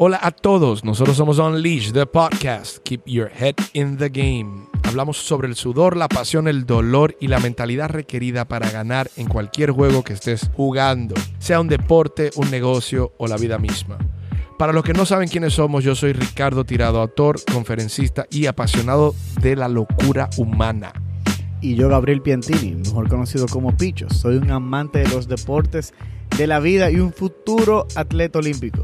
Hola a todos, nosotros somos Unleash, the podcast. Keep your head in the game. Hablamos sobre el sudor, la pasión, el dolor y la mentalidad requerida para ganar en cualquier juego que estés jugando, sea un deporte, un negocio o la vida misma. Para los que no saben quiénes somos, yo soy Ricardo Tirado, autor, conferencista y apasionado de la locura humana. Y yo, Gabriel Piantini, mejor conocido como Picho. Soy un amante de los deportes, de la vida y un futuro atleta olímpico.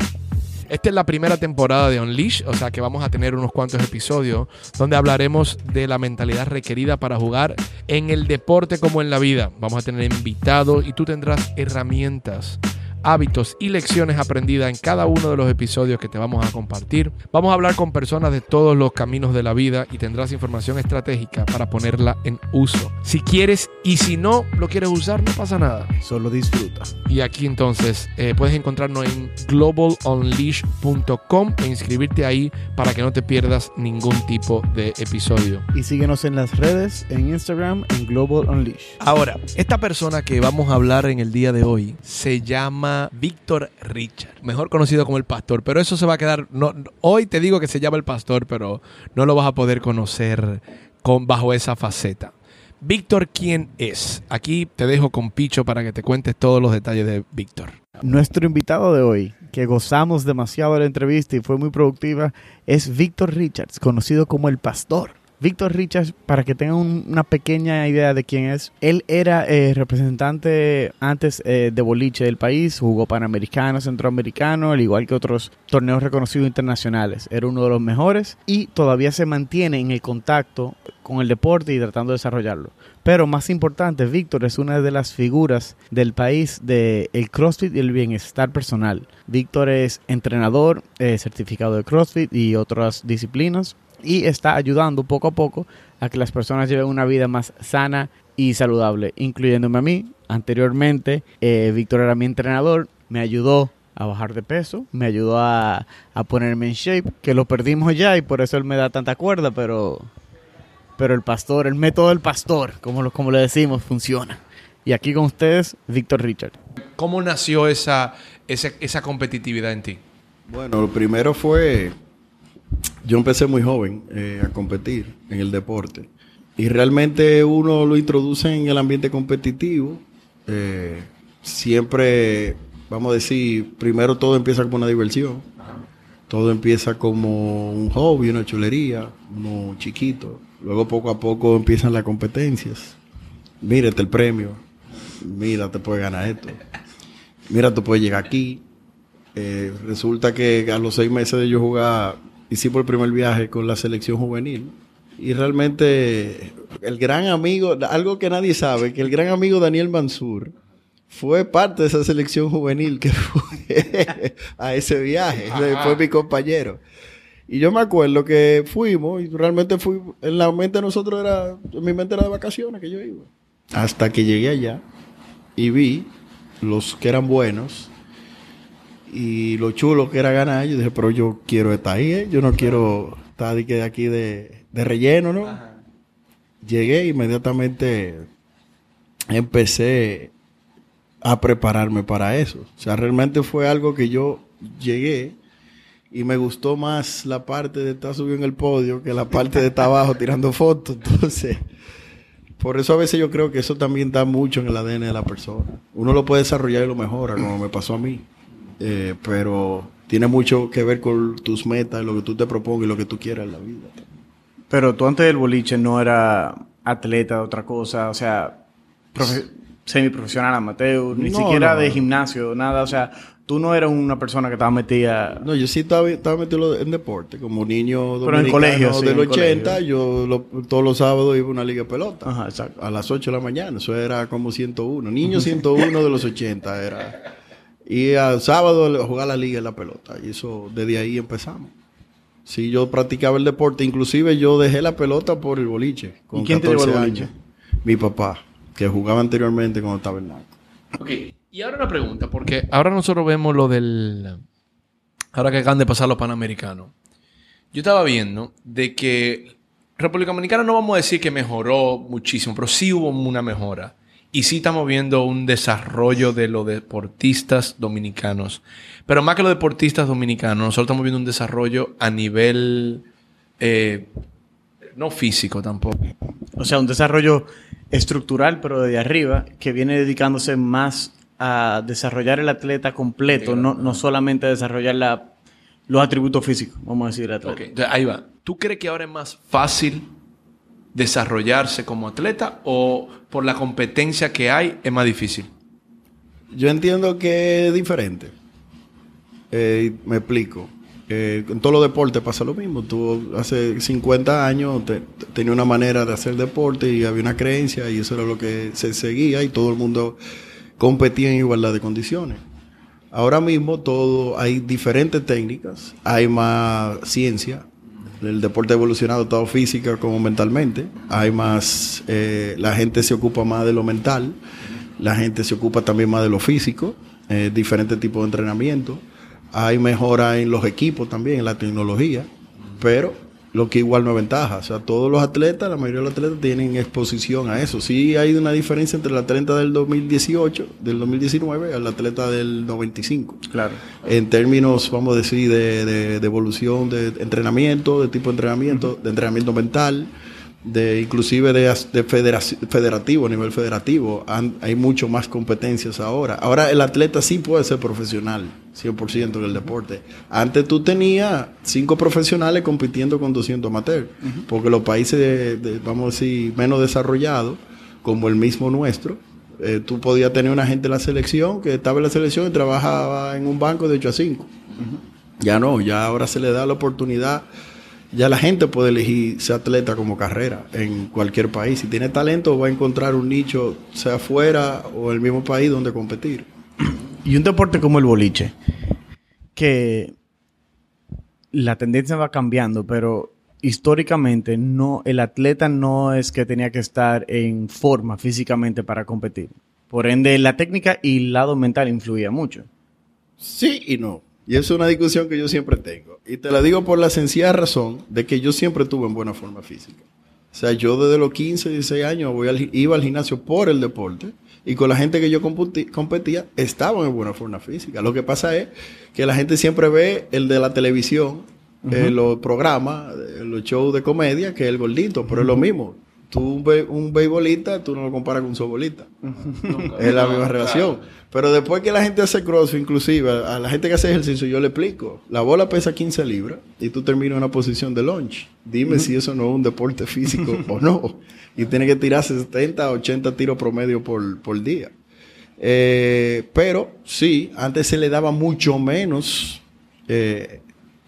Esta es la primera temporada de Unleash, o sea que vamos a tener unos cuantos episodios donde hablaremos de la mentalidad requerida para jugar en el deporte como en la vida. Vamos a tener invitados y tú tendrás herramientas hábitos y lecciones aprendidas en cada uno de los episodios que te vamos a compartir. Vamos a hablar con personas de todos los caminos de la vida y tendrás información estratégica para ponerla en uso. Si quieres y si no lo quieres usar, no pasa nada. Solo disfruta. Y aquí entonces eh, puedes encontrarnos en globalunleash.com e inscribirte ahí para que no te pierdas ningún tipo de episodio. Y síguenos en las redes, en Instagram, en Global Unleash. Ahora, esta persona que vamos a hablar en el día de hoy se llama Víctor Richard, mejor conocido como el pastor, pero eso se va a quedar, no, hoy te digo que se llama el pastor, pero no lo vas a poder conocer con, bajo esa faceta. Víctor, ¿quién es? Aquí te dejo con Picho para que te cuentes todos los detalles de Víctor. Nuestro invitado de hoy, que gozamos demasiado de la entrevista y fue muy productiva, es Víctor Richards, conocido como el pastor. Víctor Richards, para que tengan una pequeña idea de quién es, él era eh, representante antes eh, de boliche del país, jugó panamericano, centroamericano, al igual que otros torneos reconocidos internacionales. Era uno de los mejores y todavía se mantiene en el contacto con el deporte y tratando de desarrollarlo. Pero más importante, Víctor es una de las figuras del país del el CrossFit y el bienestar personal. Víctor es entrenador, eh, certificado de CrossFit y otras disciplinas y está ayudando poco a poco a que las personas lleven una vida más sana y saludable, incluyéndome a mí. Anteriormente, eh, Víctor era mi entrenador, me ayudó a bajar de peso, me ayudó a, ponerme en shape, que lo perdimos ya y por eso él me da tanta cuerda, pero, pero el pastor, el método del pastor, como, como le decimos, funciona. Y aquí con ustedes, Víctor Richard. ¿Cómo nació esa, esa, esa competitividad en ti? Bueno, lo primero fue yo empecé muy joven eh, a competir en el deporte. Y realmente uno lo introduce en el ambiente competitivo. Eh, siempre, vamos a decir, primero todo empieza como una diversión. Todo empieza como un hobby, una chulería, uno chiquito. Luego poco a poco empiezan las competencias. Mírate el premio. Mira, te puedes ganar esto. Mira, tú puedes llegar aquí. Eh, resulta que a los seis meses de yo jugar hicimos el primer viaje con la selección juvenil. Y realmente el gran amigo, algo que nadie sabe, que el gran amigo Daniel Mansur fue parte de esa selección juvenil que fue a ese viaje. Fue mi compañero. Y yo me acuerdo que fuimos y realmente fui, en la mente de nosotros era, en mi mente era de vacaciones que yo iba. Hasta que llegué allá y vi los que eran buenos y lo chulo que era ganar, yo dije, pero yo quiero estar ahí, ¿eh? yo no quiero estar de aquí de, relleno, ¿no? Llegué inmediatamente empecé a prepararme para eso. O sea, realmente fue algo que yo llegué y me gustó más la parte de estar subido en el podio que la parte de estar abajo tirando fotos. Entonces, por eso a veces yo creo que eso también da mucho en el ADN de la persona. Uno lo puede desarrollar y lo mejora, como me pasó a mí. Eh, pero tiene mucho que ver con tus metas, lo que tú te propongas y lo que tú quieras en la vida. Pero tú antes del boliche no era atleta, otra cosa, o sea, semiprofesional amateur, ni siquiera de gimnasio, nada, o sea, tú no eras una persona que estaba metida... No, yo sí estaba, estaba metido en deporte, como niño Pero en colegio, del 80, yo todos los sábados iba a una liga de pelota. Ajá, exacto. A las 8 de la mañana, eso era como 101. Niño 101 de los 80 era... Y al sábado jugar la liga en la pelota. Y eso, desde ahí empezamos. Sí, yo practicaba el deporte. Inclusive yo dejé la pelota por el boliche. Con ¿Y quién te llevó el boliche? Mi papá, que jugaba anteriormente cuando estaba en Naco. Ok, y ahora una pregunta, porque ahora nosotros vemos lo del... Ahora que acaban de pasar los Panamericanos. Yo estaba viendo de que República Dominicana no vamos a decir que mejoró muchísimo, pero sí hubo una mejora. Y sí estamos viendo un desarrollo de los deportistas dominicanos. Pero más que los deportistas dominicanos, nosotros estamos viendo un desarrollo a nivel eh, no físico tampoco. O sea, un desarrollo estructural, pero de arriba, que viene dedicándose más a desarrollar el atleta completo, no, no solamente a desarrollar la, los atributos físicos, vamos a decir, el atleta. Ahí va. ¿Tú crees que ahora es más fácil desarrollarse como atleta o por la competencia que hay es más difícil? Yo entiendo que es diferente. Eh, me explico. Eh, en todos los deportes pasa lo mismo. Tú hace 50 años te- te- tenía una manera de hacer deporte y había una creencia y eso era lo que se seguía y todo el mundo competía en igualdad de condiciones. Ahora mismo todo hay diferentes técnicas, hay más ciencia. El deporte ha evolucionado tanto física como mentalmente. Hay más, eh, la gente se ocupa más de lo mental, la gente se ocupa también más de lo físico, eh, diferentes tipos de entrenamiento. Hay mejora en los equipos también, en la tecnología, pero lo que igual no es ventaja. O sea, todos los atletas, la mayoría de los atletas tienen exposición a eso. Sí hay una diferencia entre el atleta del 2018, del 2019, al atleta del 95 Claro. en términos, vamos a decir, de, de- de evolución de entrenamiento, de tipo de entrenamiento, de entrenamiento mental, de inclusive de, de federativo, a nivel federativo. Han- hay mucho más competencias ahora. Ahora el atleta sí puede ser profesional, 100% en el deporte. Antes tú tenías cinco profesionales compitiendo con 200 amateurs, porque los países, de- de, vamos a decir, menos desarrollados, como el mismo nuestro, eh, tú podías tener una gente en la selección que estaba en la selección y trabajaba en un banco de 8 a 5. Ya no, ya ahora se le da la oportunidad. Ya la gente puede elegir ser atleta como carrera en cualquier país. Si tiene talento, va a encontrar un nicho, sea fuera o en el mismo país donde competir. Y un deporte como el boliche, que la tendencia va cambiando, pero históricamente no, el atleta no es que tenía que estar en forma físicamente para competir. Por ende, la técnica y el lado mental influía mucho. Sí y no. Y es una discusión que yo siempre tengo. Y te la digo por la sencilla razón de que yo siempre estuve en buena forma física. O sea, yo desde los 15, 16 años voy al iba al gimnasio por el deporte y con la gente que yo competía estaban en buena forma física. Lo que pasa es que la gente siempre ve el de la televisión, eh, los programas, eh, los shows de comedia, que es el gordito, pero es lo mismo. Tú un, be- un beisbolista, tú no lo comparas con un softbolista. Es la misma relación. Pero después que la gente hace crossfit, inclusive a la gente que hace ejercicio, yo le explico. La bola pesa 15 libras y tú terminas en una posición de launch. Dime si eso no es un deporte físico o no. Y tiene que tirar 70, 80 tiros promedio por, por día. Eh, pero sí, antes se le daba mucho menos eh,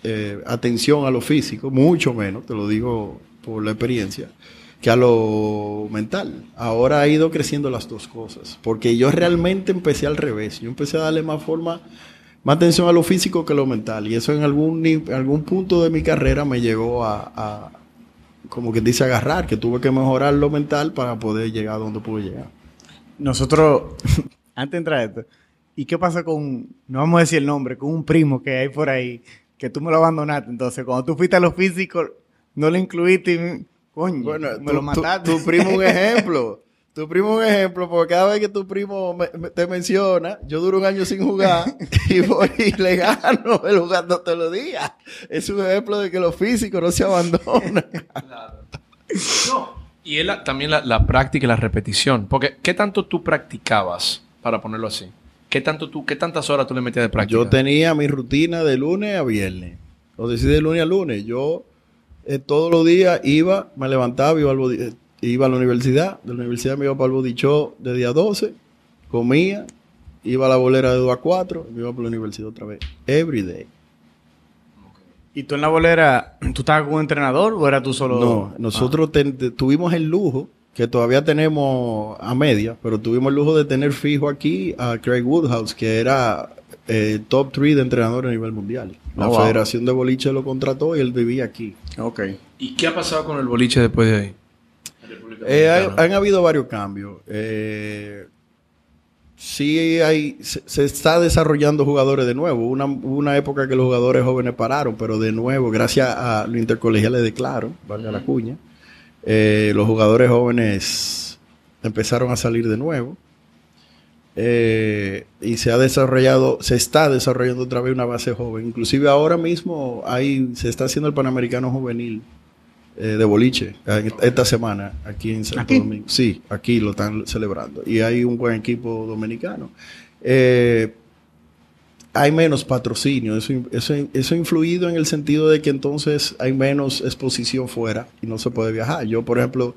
eh, atención a lo físico, mucho menos, te lo digo por la experiencia, que a lo mental. Ahora ha ido creciendo las dos cosas, porque yo realmente empecé al revés, yo empecé a darle más forma, más atención a lo físico que a lo mental, y eso en algún, ni- algún punto de mi carrera me llegó a, a, como que dice, agarrar, que tuve que mejorar lo mental para poder llegar a donde pude llegar. Nosotros, antes de entrar a esto, ¿y qué pasa con, no vamos a decir el nombre, con un primo que hay por ahí, que tú me lo abandonaste? Entonces, cuando tú fuiste a lo físico, no lo incluiste y, coño, Bueno, me tu, lo mataste. tu primo un ejemplo. Tu primo un ejemplo, porque cada vez que tu primo me- me- te menciona, yo duro un año sin jugar y voy y le gano el jugando todos los días. Es un ejemplo de que los físicos no se abandonan. Y es la- también la, la práctica y la repetición. Porque, ¿qué tanto tú practicabas, para ponerlo así? ¿Qué, tanto tú, ¿Qué tantas horas tú le metías de práctica? Yo tenía mi rutina de lunes a viernes. O decir de lunes a lunes. Yo eh, todos los días iba, me levantaba, iba, al eh, iba a la universidad. De la universidad me iba para el body show de día 12. Comía, iba a la bolera de 2 a 4. Me iba para la universidad otra vez. Every day. ¿Y tú en la bolera, tú estabas con un entrenador o era tú solo? No, nosotros ten- te- tuvimos el lujo, que todavía tenemos a media, pero tuvimos el lujo de tener fijo aquí a Craig Woodhouse, que era eh, top 3 de entrenador a nivel mundial. La Oh, wow. Federación de Boliche lo contrató y él vivía aquí. Ok. ¿Y qué ha pasado con el boliche después de ahí? Eh, han, han habido varios cambios. Eh, sí hay, se, se está desarrollando jugadores de nuevo. Una, hubo una época que los jugadores jóvenes pararon, pero de nuevo, gracias a los intercolegiales de Claro, valga la cuña, eh, los jugadores jóvenes empezaron a salir de nuevo. Eh, y se ha desarrollado, se está desarrollando otra vez una base joven. Inclusive ahora mismo hay, se está haciendo el Panamericano Juvenil eh, de boliche esta semana aquí en Santo ¿Aquí? Domingo. Sí, aquí lo están celebrando. Y hay un buen equipo dominicano. Eh, hay menos patrocinio. Eso, eso, eso ha influido en el sentido de que entonces hay menos exposición fuera y no se puede viajar. Yo, por ejemplo,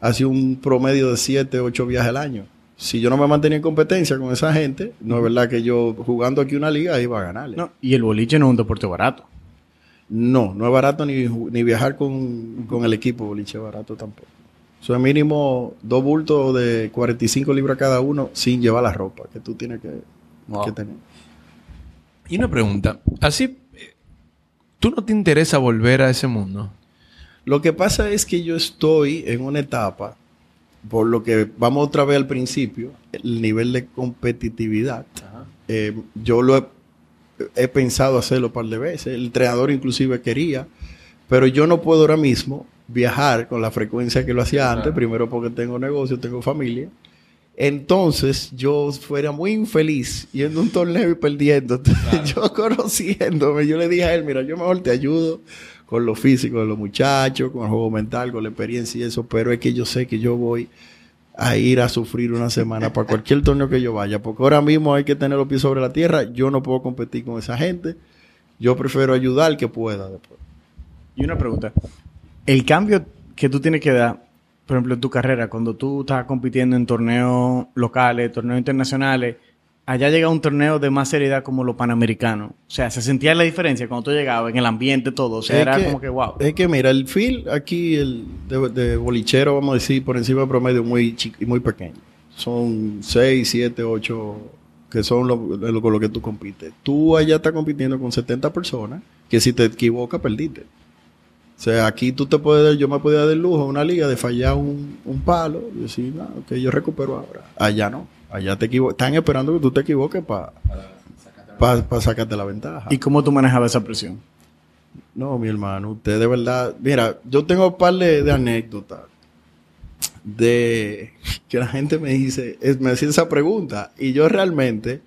hacía un promedio de 7, 8 viajes al año. Si yo no me mantenía en competencia con esa gente, no es verdad que yo jugando aquí una liga iba a ganarle. No, y el boliche no es un deporte barato. No, no es barato ni, ni viajar con, con el equipo boliche barato tampoco. Eso es mínimo dos bultos de 45 libras cada uno sin llevar la ropa que tú tienes que, Wow. que tener. Y una pregunta. Así, ¿tú no te interesa volver a ese mundo? Lo que pasa es que yo estoy en una etapa, por lo que vamos otra vez al principio, el nivel de competitividad. Eh, yo lo he, he pensado hacerlo un par de veces. El entrenador inclusive quería, pero yo no puedo ahora mismo viajar con la frecuencia que lo hacía antes, primero porque tengo negocio, tengo familia. Entonces yo fuera muy infeliz yendo a un torneo y perdiendo. yo conociéndome, yo le dije a él, mira, yo mejor te ayudo con lo físico de los muchachos, con el juego mental, con la experiencia y eso, pero es que yo sé que yo voy a ir a sufrir una semana para cualquier torneo que yo vaya, porque ahora mismo hay que tener los pies sobre la tierra, yo no puedo competir con esa gente, yo prefiero ayudar que pueda después. Y una pregunta. El cambio que tú tienes que dar, por ejemplo, en tu carrera, cuando tú estás compitiendo en torneos locales, torneos internacionales, allá llega un torneo de más seriedad como los panamericanos. O sea, se sentía la diferencia cuando tú llegabas en el ambiente, todo. O sea, Es era que- como que wow. Es que mira, el feel aquí el de, de bolichero, vamos a decir, por encima del promedio muy chi- muy pequeño. Son 6, 7, 8 que son lo, lo- con lo que tú compites. Tú allá estás compitiendo con 70 personas que si te equivocas perdiste. O sea, aquí tú te puedes, yo me podía dar el lujo en una liga de fallar un, un palo y decir, no, que yo recupero ahora. Allá no. Allá te Están esperando que tú te equivoques para sacarte la ventaja. ¿Y cómo tú manejabas esa presión? No, mi hermano, usted de verdad. Mira, yo tengo un par de, de anécdotas de que la gente me dice, es- me hacía esa pregunta y yo realmente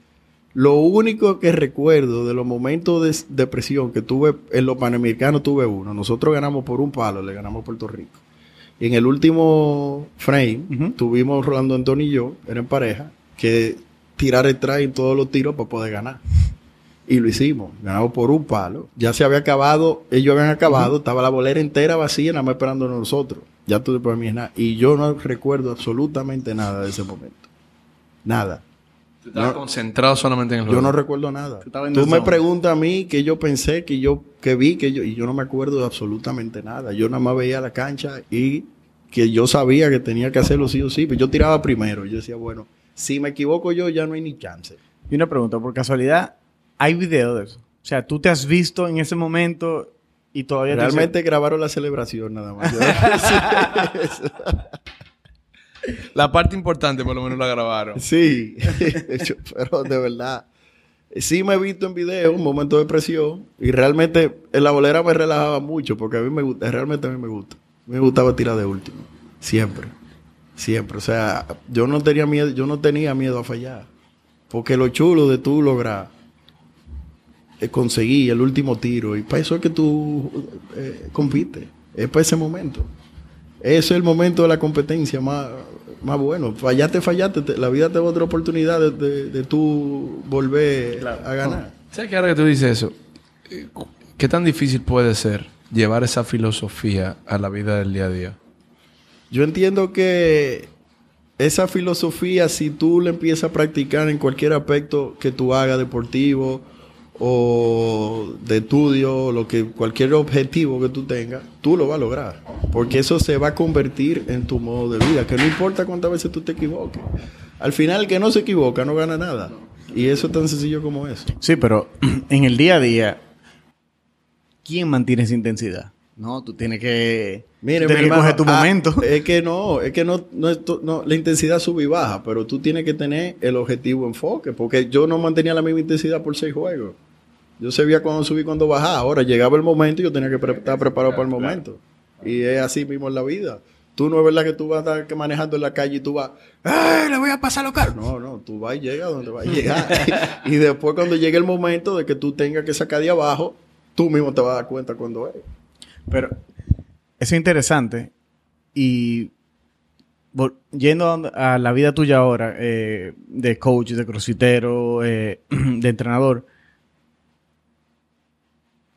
lo único que recuerdo de los momentos de, de presión que tuve en los panamericanos tuve uno. Nosotros ganamos por un palo, le ganamos a Puerto Rico. Y en el último frame tuvimos Rolando Antonio y yo, eran pareja, que tirar el try en todos los tiros para poder ganar. Y lo hicimos, ganamos por un palo. Ya se había acabado, ellos habían acabado, estaba la bolera entera vacía, nada más esperando a nosotros. Ya tú mí nada. Y yo no recuerdo absolutamente nada de ese momento. Nada. Tú estabas No. concentrado solamente en el Yo juego. no recuerdo nada. Tú me preguntas a mí que yo pensé, que yo, que vi, que yo, y yo no me acuerdo de absolutamente nada. Yo nada más veía la cancha y que yo sabía que tenía que hacerlo sí o sí, pero yo tiraba primero. Yo decía, bueno, si me equivoco yo, ya no hay ni chance. Y una pregunta, por casualidad, ¿hay video de eso? O sea, ¿tú te has visto en ese momento y todavía te Realmente grabaron la celebración nada más. La parte importante por lo menos la grabaron. sí, pero de verdad. Sí me he visto en video un momento de presión y realmente en la bolera me relajaba mucho porque a mí me gusta, realmente a mí me gusta. Me gustaba tirar de último, siempre, siempre. O sea, yo no tenía miedo, yo no tenía miedo a fallar, porque lo chulo de tú lograr eh, conseguir el último tiro y para eso es que tú eh, compites, es para ese momento. Es el momento de la competencia más, más bueno. Fallaste, fallaste, te- la vida te da otra oportunidad de, de, de tú volver Claro. a ganar. ¿Sabes que ahora que tú dices eso? eh, ¿Qué tan difícil puede ser llevar esa filosofía a la vida del día a día? Yo entiendo que esa filosofía, si tú la empiezas a practicar en cualquier aspecto que tú hagas, deportivo o de estudio, lo que, cualquier objetivo que tú tengas, tú lo vas a lograr. Porque eso se va a convertir en tu modo de vida, que no importa cuántas veces tú te equivoques. Al final, el que no se equivoca no gana nada. Y eso es tan sencillo como eso. Sí, pero en el día a día, ¿quién mantiene esa intensidad? No, tú tienes que, Mire, tienes mi que hermano, coger tu ah, momento. Es que no, es que no, no, no, la intensidad sube y baja, pero tú tienes que tener el objetivo enfoque, porque yo no mantenía la misma intensidad por seis juegos. Yo sabía cuándo subir y cuándo bajar. Ahora llegaba el momento y yo tenía que pre- estar preparado para el momento. Y es así mismo en la vida. Tú no es verdad que tú vas a estar manejando en la calle y tú vas, ¡eh! Le voy a pasar los carros. No, no, tú vas y llegas donde vas a llegar. y, después, cuando llegue el momento de que tú tengas que sacar de abajo, tú mismo te vas a dar cuenta cuando es. Pero es interesante. Y yendo a la vida tuya ahora, eh, de coach, de crossfitero, eh, de entrenador,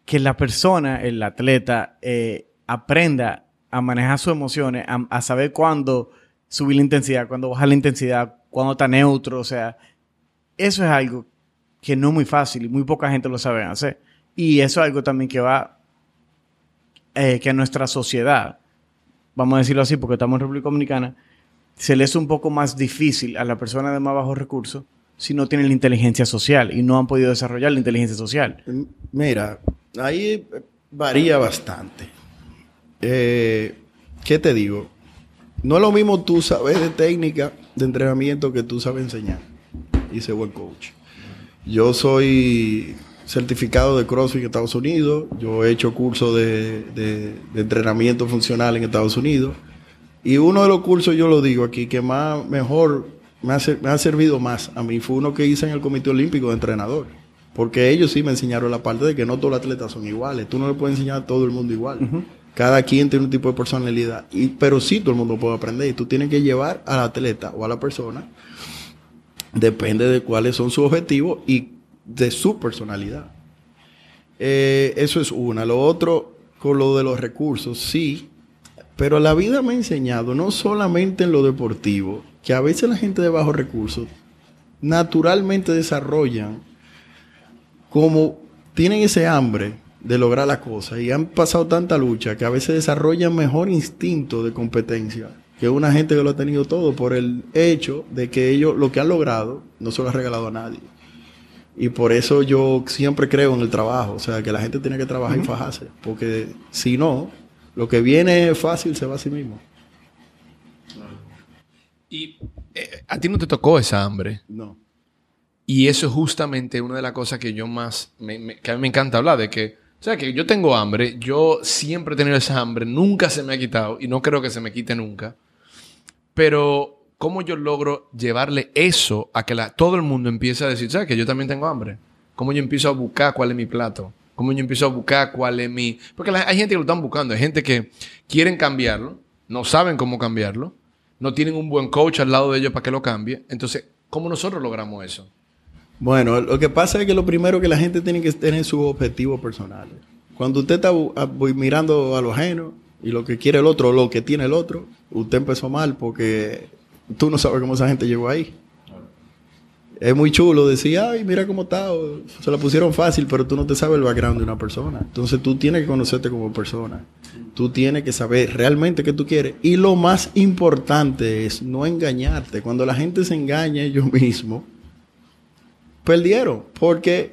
que la persona, el atleta, eh, aprenda a manejar sus emociones, a, saber cuándo subir la intensidad, cuándo bajar la intensidad, cuándo está neutro, o sea, eso es algo que no es muy fácil y muy poca gente lo sabe hacer. Y eso es algo también que va, eh, que a nuestra sociedad, vamos a decirlo así, porque estamos en República Dominicana, se le es un poco más difícil a la persona de más bajos recursos si no tiene la inteligencia social y no han podido desarrollar la inteligencia social. Mira, ahí varía bastante. Eh, ¿Qué te digo? No es lo mismo tú sabes de técnica de entrenamiento que tú sabes enseñar y ser buen coach. Yo soy certificado de CrossFit en Estados Unidos, yo he hecho cursos de, entrenamiento funcional en Estados Unidos y uno de los cursos, yo lo digo aquí, que más mejor me ha, me ha servido más a mí fue uno que hice en el Comité Olímpico de Entrenador. Porque ellos sí me enseñaron la parte de que no todos los atletas son iguales. Tú no le puedes enseñar a todo el mundo igual. Cada quien tiene un tipo de personalidad. Y, pero sí todo el mundo puede aprender. Y tú tienes que llevar al atleta o a la persona. Depende de cuáles son sus objetivos y de su personalidad. Eh, eso es una. Lo otro, con lo de los recursos, sí. Pero la vida me ha enseñado, no solamente en lo deportivo, que a veces la gente de bajos recursos naturalmente desarrollan como tienen ese hambre de lograr las cosas y han pasado tanta lucha que a veces desarrollan mejor instinto de competencia que una gente que lo ha tenido todo por el hecho de que ellos lo que han logrado no se lo ha regalado a nadie. Y por eso yo siempre creo en el trabajo, o sea, que la gente tiene que trabajar y fajarse, porque si no, lo que viene fácil se va a sí mismo. Y eh, a ti no te tocó esa hambre. No. Y eso es justamente una de las cosas que yo más, me, que a mí me encanta hablar, de que, o sea, que yo tengo hambre, yo siempre he tenido esa hambre, nunca se me ha quitado y no creo que se me quite nunca. Pero, ¿cómo yo logro llevarle eso a que la, todo el mundo empiece a decir, ¿sabes? Que yo también tengo hambre. ¿Cómo yo empiezo a buscar cuál es mi plato? ¿Cómo yo empiezo a buscar cuál es mi... Porque hay gente que lo están buscando, hay gente que quieren cambiarlo, no saben cómo cambiarlo, no tienen un buen coach al lado de ellos para que lo cambie. Entonces, ¿cómo nosotros logramos eso? Bueno, lo que pasa es que lo primero que la gente tiene que tener sus objetivos personales. Cuando usted está mirando a lo ajeno y lo que quiere el otro, lo que tiene el otro, usted empezó mal porque tú no sabes cómo esa gente llegó ahí. Es muy chulo decir, ay, mira cómo está, se la pusieron fácil, pero tú no te sabes el background de una persona. Entonces tú tienes que conocerte como persona. Tú tienes que saber realmente qué tú quieres. Y lo más importante es no engañarte. Cuando la gente se engaña ellos mismos, perdieron. Porque,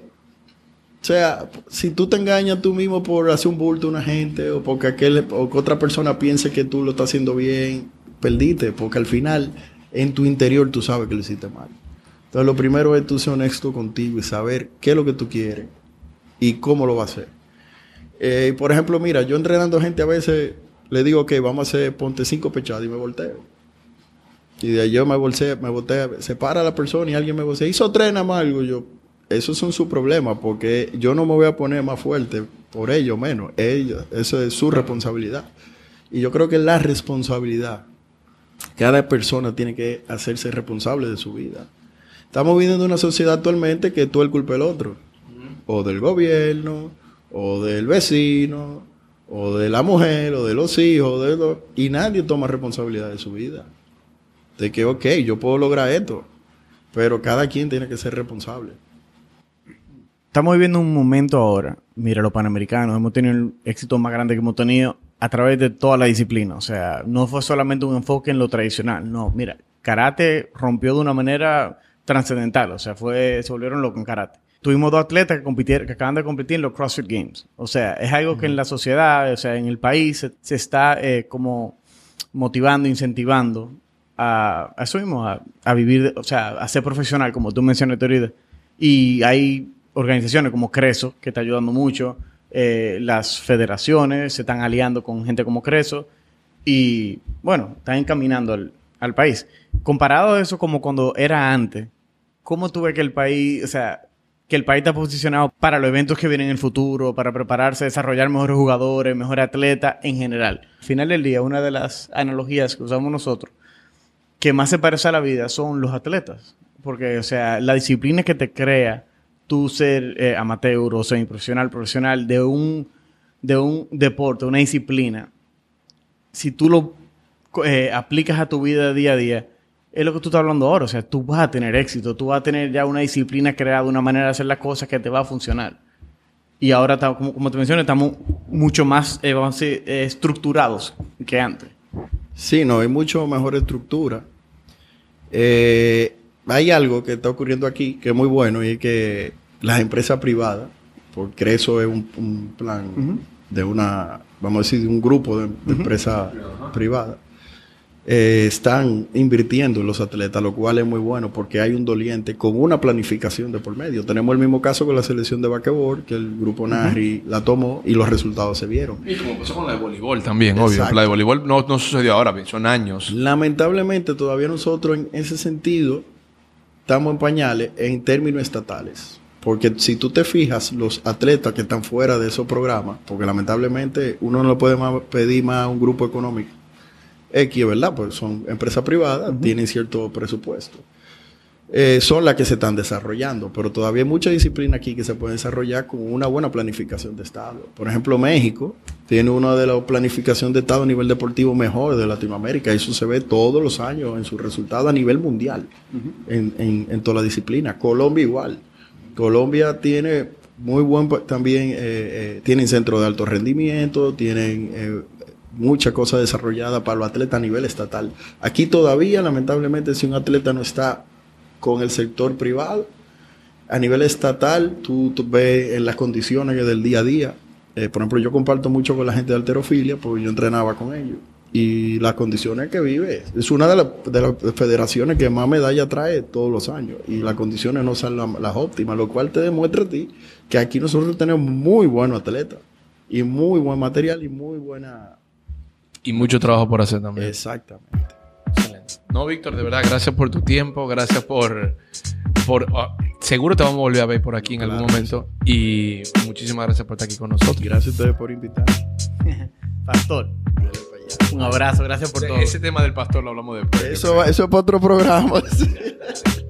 o sea, si tú te engañas tú mismo por hacer un bulto a una gente o porque aquel, o que otra persona piense que tú lo estás haciendo bien, perdiste. Porque al final, en tu interior, tú sabes que lo hiciste mal. Entonces, lo primero es tú ser honesto contigo y saber qué es lo que tú quieres y cómo lo vas a hacer. Eh, por ejemplo, mira, yo entrenando gente a veces le digo que vamos a hacer ponte cinco pechadas y me volteo. Y de ahí yo me volteé, me volteé, se para la persona y alguien me dice, hizo tres nada más algo. Yo, esos son sus problemas porque yo no me voy a poner más fuerte por ello menos. Ellos, eso es su responsabilidad. Y yo creo que la responsabilidad, cada persona tiene que hacerse responsable de su vida. Estamos viviendo en una sociedad actualmente que tú el culpa del otro. O del gobierno, o del vecino, o de la mujer, o de los hijos, de y nadie toma responsabilidad de su vida de que, ok, yo puedo lograr esto, pero cada quien tiene que ser responsable. Estamos viviendo un momento ahora, mira, los panamericanos hemos tenido el éxito más grande que hemos tenido a través de toda la disciplina, o sea, no fue solamente un enfoque en lo tradicional, no, mira, karate rompió de una manera trascendental, o sea, fue, se volvieron locos en karate. Tuvimos dos atletas que, compitieron, que acaban de competir en los CrossFit Games. O sea, es algo que en la sociedad, o sea, en el país se, está eh, como motivando, incentivando a, eso mismo, a, vivir, o sea, a ser profesional, como tú mencionas, Torida. Y hay organizaciones como Creso, que está ayudando mucho. Eh, las federaciones se están aliando con gente como Creso. y, bueno, están encaminando al, país. Comparado a eso como cuando era antes, ¿cómo tú ves que el país, o sea, que el país está posicionado para los eventos que vienen en el futuro, para prepararse, desarrollar mejores jugadores, mejores atletas en general? Al final del día, una de las analogías que usamos nosotros que más se parece a la vida son los atletas. Porque, o sea, la disciplina que te crea tú ser eh, amateur o semiprofesional, profesional de un, de un deporte, una disciplina, si tú lo eh, aplicas a tu vida día a día, es lo que tú estás hablando ahora. O sea, tú vas a tener éxito, tú vas a tener ya una disciplina creada, una manera de hacer las cosas que te va a funcionar. Y ahora, como, como te mencioné, estamos mucho más eh, vamos a decir, eh, estructurados que antes. Sí, no, hay mucho mejor estructura. Hay algo que está ocurriendo aquí que es muy bueno y es que las empresas privadas, porque eso es un, un plan de una, vamos a decir, de un grupo de, de empresas privadas, eh, están invirtiendo en los atletas, lo cual es muy bueno porque hay un doliente con una planificación de por medio. Tenemos el mismo caso con la selección de basquetbol, que el grupo Nahri la tomó y los resultados se vieron. Y como pasó con la de voleibol también, obvio. La de voleibol no, no sucedió ahora, son años. Lamentablemente todavía nosotros en ese sentido estamos en pañales en términos estatales. Porque si tú te fijas, los atletas que están fuera de esos programas, porque lamentablemente uno no le puede más pedir más a un grupo económico X, ¿verdad? Pues son empresas privadas, tienen cierto presupuesto. Eh, son las que se están desarrollando, pero todavía hay mucha disciplina aquí que se puede desarrollar con una buena planificación de Estado. Por ejemplo, México tiene una de las planificación de Estado a nivel deportivo mejor de Latinoamérica. Eso se ve todos los años en sus resultados a nivel mundial, en, en- en toda la disciplina. Colombia igual. Colombia tiene muy buen, también eh, eh, tienen centros de alto rendimiento, tienen muchas cosas desarrolladas para los atletas a nivel estatal. Aquí todavía, lamentablemente, si un atleta no está con el sector privado, a nivel estatal, tú, tú ves en las condiciones del día a día. eh, por ejemplo, yo comparto mucho con la gente de alterofilia porque yo entrenaba con ellos. Y las condiciones que vive es una de, las- de las federaciones que más medalla trae todos los años. Y las condiciones no son la- las óptimas, lo cual te demuestra a ti que aquí nosotros tenemos muy buenos atletas. Y muy buen material y muy buena... Y mucho trabajo por hacer también. Exactamente. No, Víctor, de verdad, gracias por tu tiempo, gracias por... por ah, seguro te vamos a volver a ver por aquí en algún Claro momento. Y muchísimas gracias por estar aquí con nosotros. Gracias a ustedes por invitarme. Pastor, un abrazo, gracias por todo. Ese tema del pastor lo hablamos después. Eso, eso es para otro programa.